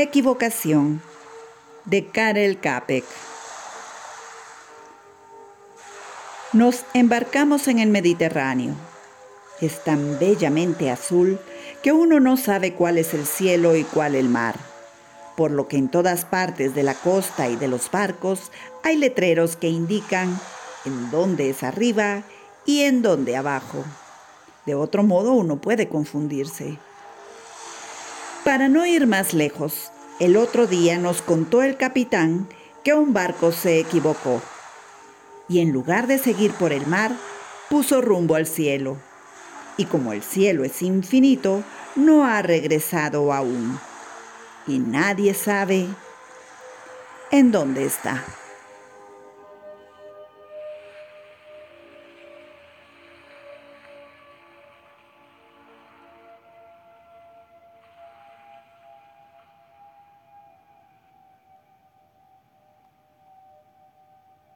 Equivocación de Karel Capek. Nos embarcamos en el Mediterráneo. Es tan bellamente azul que uno no sabe cuál es el cielo y cuál el mar, por lo que en todas partes de la costa y de los barcos hay letreros que indican en dónde es arriba y en dónde abajo. De otro modo uno puede confundirse. Para no ir más lejos, el otro día nos contó el capitán que un barco se equivocó y en lugar de seguir por el mar, puso rumbo al cielo. Y como el cielo es infinito, no ha regresado aún. Y nadie sabe en dónde está.